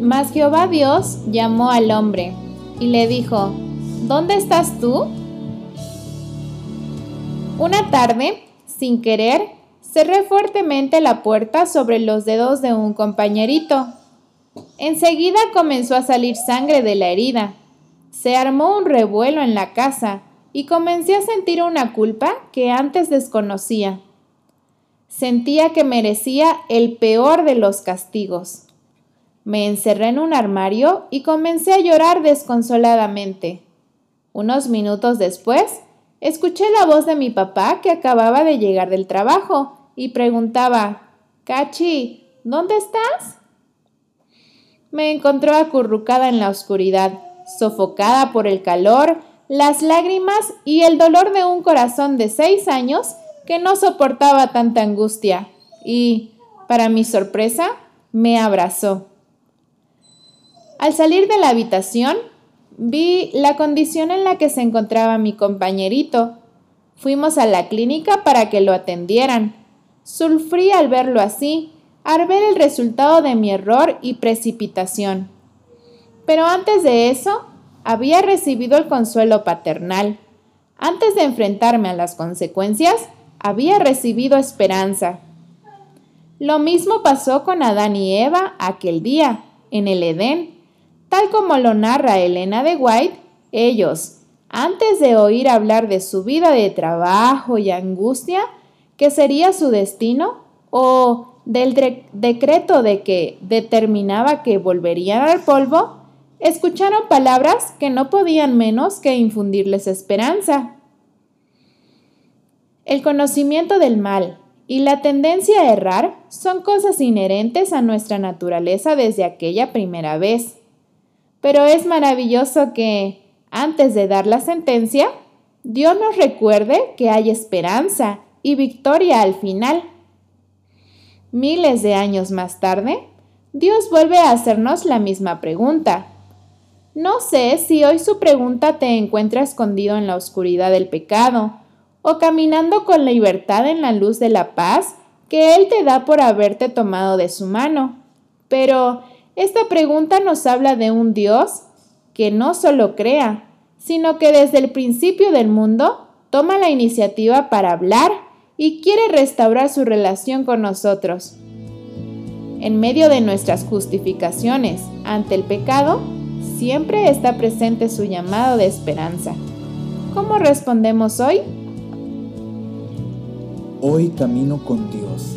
Mas Jehová Dios llamó al hombre y le dijo, ¿Dónde estás tú? Una tarde, sin querer, cerré fuertemente la puerta sobre los dedos de un compañerito. Enseguida comenzó a salir sangre de la herida. Se armó un revuelo en la casa y comencé a sentir una culpa que antes desconocía. Sentía que merecía el peor de los castigos. Me encerré en un armario y comencé a llorar desconsoladamente. Unos minutos después, escuché la voz de mi papá que acababa de llegar del trabajo y preguntaba, Cachi, ¿dónde estás? Me encontró acurrucada en la oscuridad, sofocada por el calor, las lágrimas y el dolor de un corazón de seis años que no soportaba tanta angustia y, para mi sorpresa, me abrazó. Al salir de la habitación, vi la condición en la que se encontraba mi compañerito. Fuimos a la clínica para que lo atendieran. Sulfrí al verlo así, al ver el resultado de mi error y precipitación. Pero antes de eso, había recibido el consuelo paternal. Antes de enfrentarme a las consecuencias, había recibido esperanza. Lo mismo pasó con Adán y Eva aquel día, en el Edén. Tal como lo narra Elena de White, ellos, antes de oír hablar de su vida de trabajo y angustia, que sería su destino, o del decreto de que determinaba que volverían al polvo, escucharon palabras que no podían menos que infundirles esperanza. El conocimiento del mal y la tendencia a errar son cosas inherentes a nuestra naturaleza desde aquella primera vez. Pero es maravilloso que, antes de dar la sentencia, Dios nos recuerde que hay esperanza y victoria al final. Miles de años más tarde, Dios vuelve a hacernos la misma pregunta. No sé si hoy su pregunta te encuentra escondido en la oscuridad del pecado, o caminando con libertad en la luz de la paz que Él te da por haberte tomado de su mano. Pero esta pregunta nos habla de un Dios que no solo crea, sino que desde el principio del mundo toma la iniciativa para hablar y quiere restaurar su relación con nosotros. En medio de nuestras justificaciones ante el pecado, siempre está presente su llamado de esperanza. ¿Cómo respondemos hoy? Hoy camino con Dios,